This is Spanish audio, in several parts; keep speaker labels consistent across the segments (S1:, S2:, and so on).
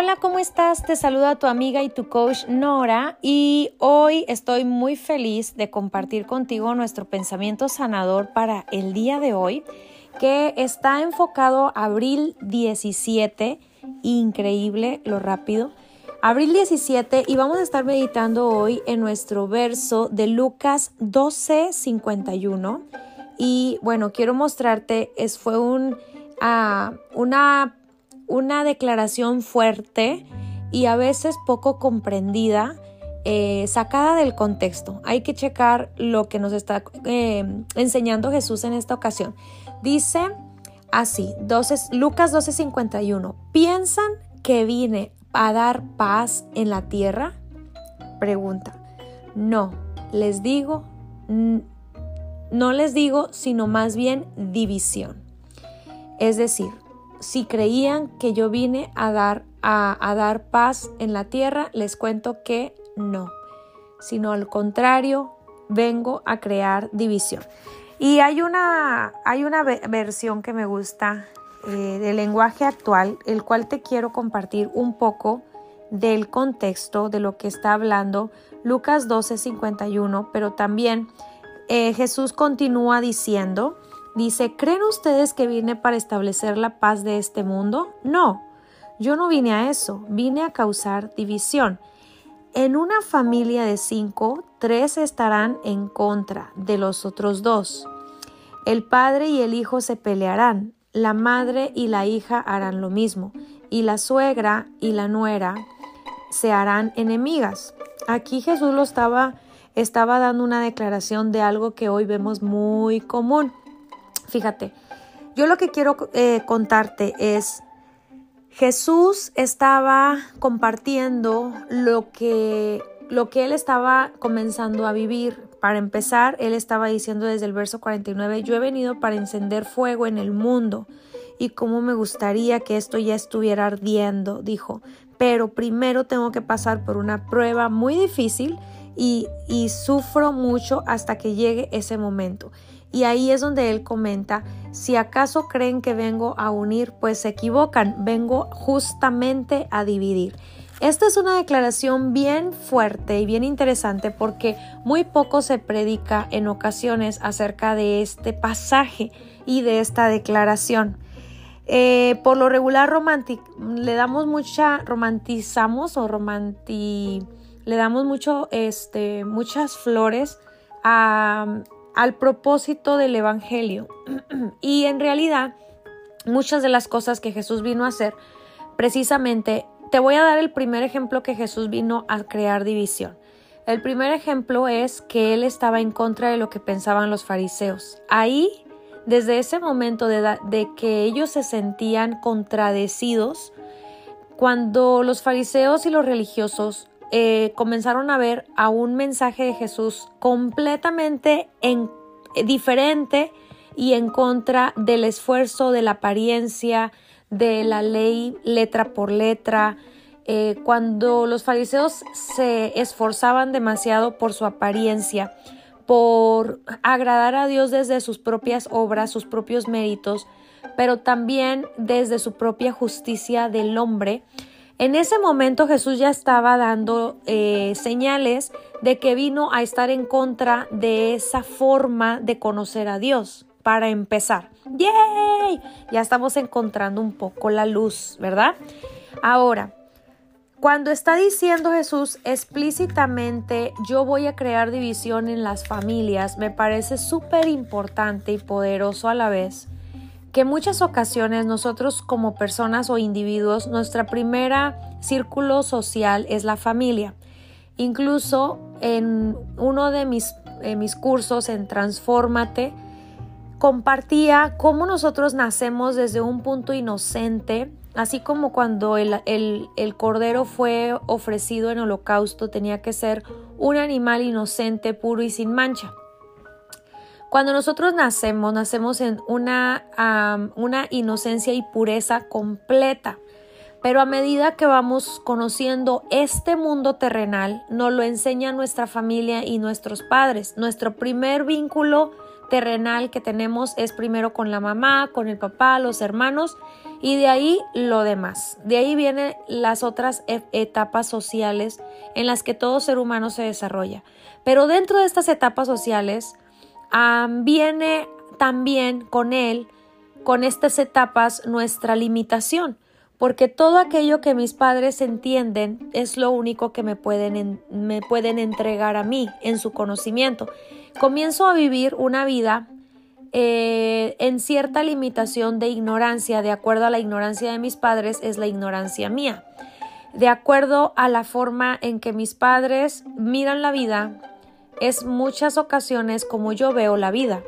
S1: Hola, ¿cómo estás? Te saluda tu amiga y tu coach Nora y hoy estoy muy feliz de compartir contigo nuestro pensamiento sanador para el día de hoy que está enfocado a abril 17, increíble lo rápido. Abril 17 y vamos a estar meditando hoy en nuestro verso de Lucas 12, 51 y bueno, quiero mostrarte, es, fue un, uh, una una declaración fuerte y a veces poco comprendida, eh, sacada del contexto. Hay que checar lo que nos está eh, enseñando Jesús en esta ocasión. Dice así, 12, Lucas 12:51, ¿piensan que vine a dar paz en la tierra? Pregunta. No, les digo, no les digo, sino más bien división. Es decir, si creían que yo vine a dar, a, dar paz en la tierra, les cuento que no, sino al contrario, vengo a crear división. Y hay una, hay una versión que me gusta eh, del lenguaje actual, el cual te quiero compartir un poco del contexto de lo que está hablando Lucas 12:51, pero también eh, Jesús continúa diciendo, Dice, ¿creen ustedes que vine para establecer la paz de este mundo? No, yo no vine a eso, vine a causar división. En una familia de cinco, tres estarán en contra de los otros dos. El padre y el hijo se pelearán, la madre y la hija harán lo mismo, y la suegra y la nuera se harán enemigas. Aquí Jesús lo estaba, estaba dando una declaración de algo que hoy vemos muy común. Fíjate, yo lo que quiero eh, contarte es, Jesús estaba compartiendo lo que, lo que él estaba comenzando a vivir. Para empezar, él estaba diciendo desde el verso 49, yo he venido para encender fuego en el mundo y cómo me gustaría que esto ya estuviera ardiendo, dijo, pero primero tengo que pasar por una prueba muy difícil y, y sufro mucho hasta que llegue ese momento. Y ahí es donde él comenta, si acaso creen que vengo a unir, pues se equivocan, vengo justamente a dividir. Esta es una declaración bien fuerte y bien interesante porque muy poco se predica en ocasiones acerca de este pasaje y de esta declaración. Eh, por lo regular le damos mucha, romantizamos o romanti, le damos mucho, este, muchas flores a, al propósito del Evangelio. y en realidad, muchas de las cosas que Jesús vino a hacer, precisamente, te voy a dar el primer ejemplo que Jesús vino a crear división. El primer ejemplo es que él estaba en contra de lo que pensaban los fariseos. Ahí, desde ese momento de, de que ellos se sentían contradecidos, cuando los fariseos y los religiosos eh, comenzaron a ver a un mensaje de Jesús completamente en, eh, diferente y en contra del esfuerzo, de la apariencia, de la ley letra por letra. Eh, cuando los fariseos se esforzaban demasiado por su apariencia, por agradar a Dios desde sus propias obras, sus propios méritos, pero también desde su propia justicia del hombre, en ese momento Jesús ya estaba dando eh, señales de que vino a estar en contra de esa forma de conocer a Dios. Para empezar, ¡yay! Ya estamos encontrando un poco la luz, ¿verdad? Ahora, cuando está diciendo Jesús explícitamente, yo voy a crear división en las familias, me parece súper importante y poderoso a la vez que muchas ocasiones nosotros como personas o individuos, nuestra primera círculo social es la familia. Incluso en uno de mis, mis cursos en Transfórmate, compartía cómo nosotros nacemos desde un punto inocente, así como cuando el, el, cordero fue ofrecido en holocausto tenía que ser un animal inocente, puro y sin mancha. Cuando nosotros nacemos, nacemos en una, una inocencia y pureza completa. Pero a medida que vamos conociendo este mundo terrenal, nos lo enseña nuestra familia y nuestros padres. Nuestro primer vínculo terrenal que tenemos es primero con la mamá, con el papá, los hermanos y de ahí lo demás. De ahí vienen las otras e, etapas sociales en las que todo ser humano se desarrolla. Pero dentro de estas etapas sociales viene también con él, con estas etapas, nuestra limitación porque todo aquello que mis padres entienden es lo único que me pueden, me pueden entregar a mí en su conocimiento. Comienzo a vivir una vida eh, en cierta limitación de ignorancia, de acuerdo a la ignorancia de mis padres, es la ignorancia mía. De acuerdo a la forma en que mis padres miran la vida, es muchas ocasiones como yo veo la vida.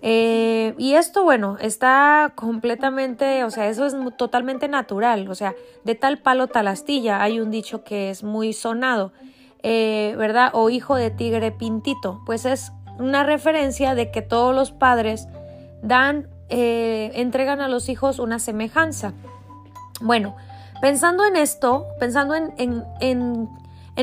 S1: Eh, y esto, bueno, está completamente, o sea, eso es totalmente natural, o sea, de tal palo tal astilla, hay un dicho que es muy sonado, eh, ¿verdad? O hijo de tigre pintito, pues es una referencia de que todos los padres dan, eh, entregan a los hijos una semejanza. Bueno, pensando en esto, pensando en,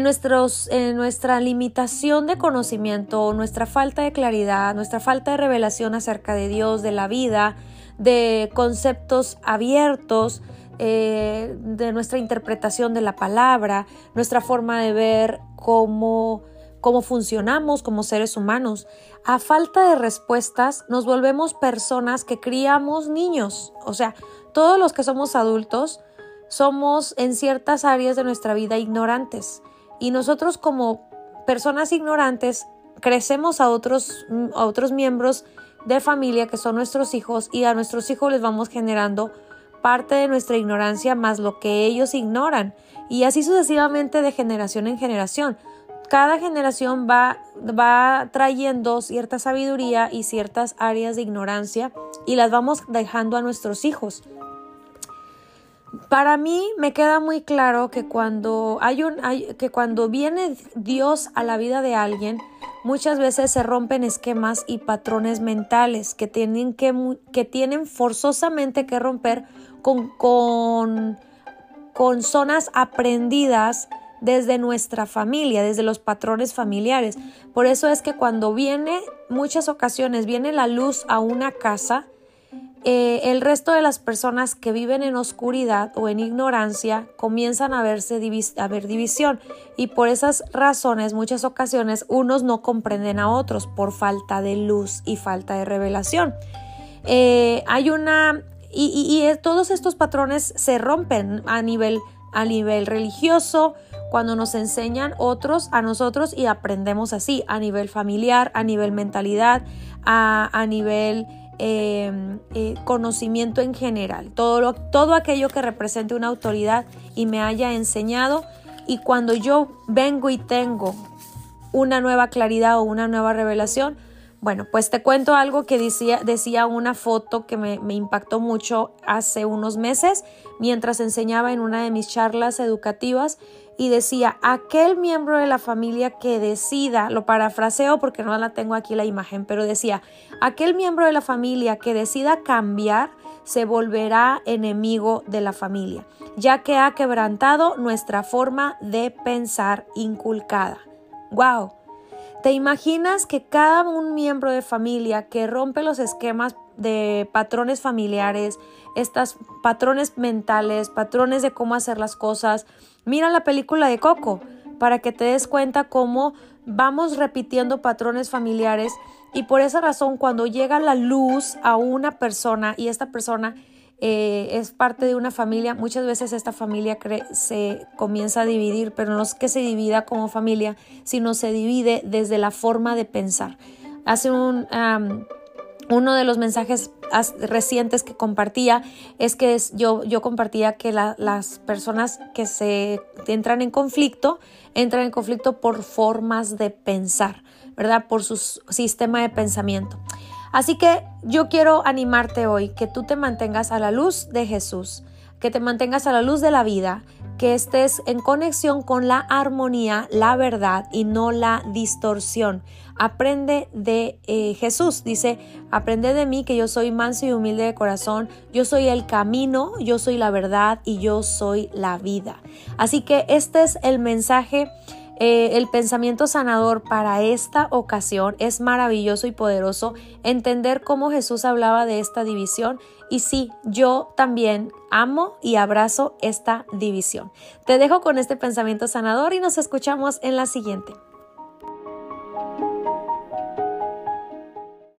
S1: nuestros, en nuestra limitación de conocimiento, nuestra falta de claridad, nuestra falta de revelación acerca de Dios, de la vida, de conceptos abiertos, eh, de nuestra interpretación de la palabra, nuestra forma de ver cómo, cómo funcionamos como seres humanos. A falta de respuestas nos volvemos personas que criamos niños. O sea, todos los que somos adultos somos en ciertas áreas de nuestra vida ignorantes. Y nosotros como personas ignorantes crecemos a otros, a otros miembros de familia que son nuestros hijos y a nuestros hijos les vamos generando parte de nuestra ignorancia más lo que ellos ignoran y así sucesivamente de generación en generación. Cada generación va, va trayendo cierta sabiduría y ciertas áreas de ignorancia y las vamos dejando a nuestros hijos. Para mí me queda muy claro que cuando hay un que cuando viene Dios a la vida de alguien, muchas veces se rompen esquemas y patrones mentales que tienen que, que tienen forzosamente que romper con, con, con zonas aprendidas desde nuestra familia, desde los patrones familiares. Por eso es que cuando viene, muchas ocasiones viene la luz a una casa, eh, el resto de las personas que viven en oscuridad o en ignorancia comienzan a, verse a ver división y por esas razones muchas ocasiones unos no comprenden a otros por falta de luz y falta de revelación. Eh, hay una y, y, todos estos patrones se rompen a nivel a nivel religioso cuando nos enseñan otros a nosotros y aprendemos así a nivel familiar, a nivel mentalidad, a, a nivel Em, eh, conocimiento en general, todo, todo aquello que represente una autoridad y me haya enseñado. Y cuando yo vengo y tengo una nueva claridad o una nueva revelación, bueno, pues te cuento algo que decía, decía una foto que me, me, impactó mucho hace unos meses mientras enseñaba en una de mis charlas educativas y decía, aquel miembro de la familia que decida, lo parafraseo porque no la tengo aquí la imagen, pero decía, aquel miembro de la familia que decida cambiar se volverá enemigo de la familia, ya que ha quebrantado nuestra forma de pensar inculcada. ¡Wow! ¿Te imaginas que cada un miembro de familia que rompe los esquemas de patrones familiares, estos patrones mentales, patrones de cómo hacer las cosas, mira la película de Coco para que te des cuenta cómo vamos repitiendo patrones familiares y por esa razón cuando llega la luz a una persona y esta persona eh, es parte de una familia, muchas veces esta familia se comienza a dividir, pero no es que se divida como familia, sino se divide desde la forma de pensar. Hace un... uno de los mensajes recientes que compartía es que yo, yo compartía que las personas que se entran en conflicto entran en conflicto por formas de pensar, ¿verdad? Por su sistema de pensamiento. Así que yo quiero animarte hoy que tú te mantengas a la luz de Jesús, que te mantengas a la luz de la vida, que estés en conexión con la armonía, la verdad y no la distorsión. Aprende de eh, Jesús, dice, aprende de mí que yo soy manso y humilde de corazón, yo soy el camino, yo soy la verdad y yo soy la vida. Así que este es el mensaje eh, el pensamiento sanador para esta ocasión es maravilloso y poderoso entender cómo Jesús hablaba de esta división y sí, yo también amo y abrazo esta división. Te dejo con este pensamiento sanador y nos escuchamos en la siguiente.